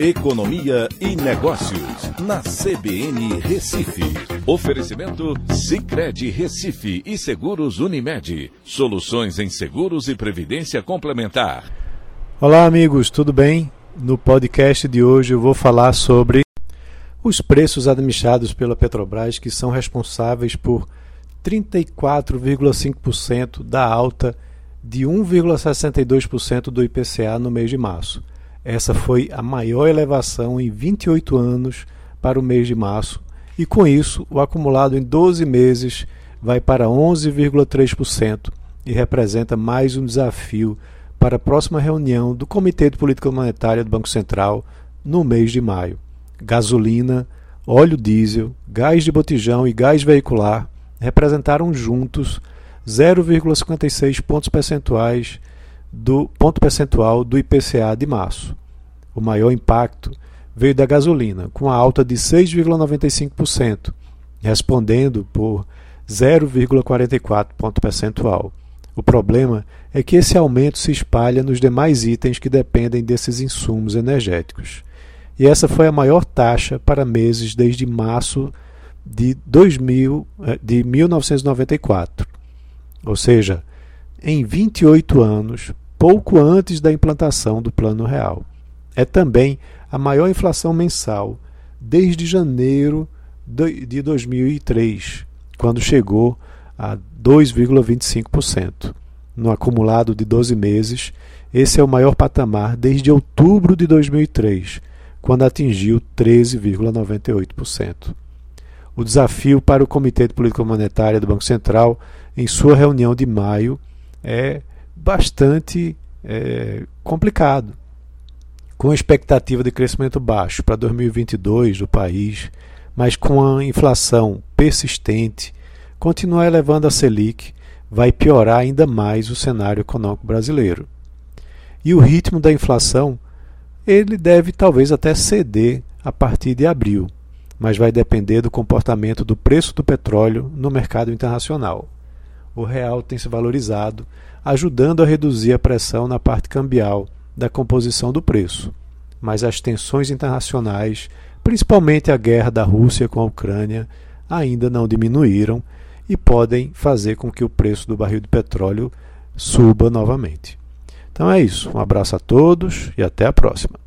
Economia e Negócios, na CBN Recife. Oferecimento Cicred Recife e Seguros Unimed. Soluções em seguros e previdência complementar. Olá, amigos, tudo bem? No podcast de hoje eu vou falar sobre os preços administrados pela Petrobras que são responsáveis por 34,5% da alta de 1,62% do IPCA no mês de março. Essa foi a maior elevação em 28 anos para o mês de março, e com isso, o acumulado em 12 meses vai para 11,3% e representa mais um desafio para a próxima reunião do Comitê de Política Monetária do Banco Central no mês de maio. Gasolina, óleo diesel, gás de botijão e gás veicular representaram juntos 0,56 pontos percentuais do ponto percentual do IPCA de março. O maior impacto veio da gasolina, com a alta de 6,95%, respondendo por 0,44 ponto percentual. O problema é que esse aumento se espalha nos demais itens que dependem desses insumos energéticos. E essa foi a maior taxa para meses desde março de, 2000, eh, de 1994. Ou seja, em 28 anos, pouco antes da implantação do Plano Real. É também a maior inflação mensal desde janeiro de 2003, quando chegou a 2,25%. No acumulado de 12 meses, esse é o maior patamar desde outubro de 2003, quando atingiu 13,98%. O desafio para o Comitê de Política Monetária do Banco Central, em sua reunião de maio, é bastante é, complicado. Com expectativa de crescimento baixo para 2022 do país, mas com a inflação persistente, continuar elevando a Selic vai piorar ainda mais o cenário econômico brasileiro. E o ritmo da inflação, ele deve talvez até ceder a partir de abril, mas vai depender do comportamento do preço do petróleo no mercado internacional o real tem se valorizado, ajudando a reduzir a pressão na parte cambial da composição do preço. Mas as tensões internacionais, principalmente a guerra da Rússia com a Ucrânia, ainda não diminuíram e podem fazer com que o preço do barril de petróleo suba novamente. Então é isso. Um abraço a todos e até a próxima.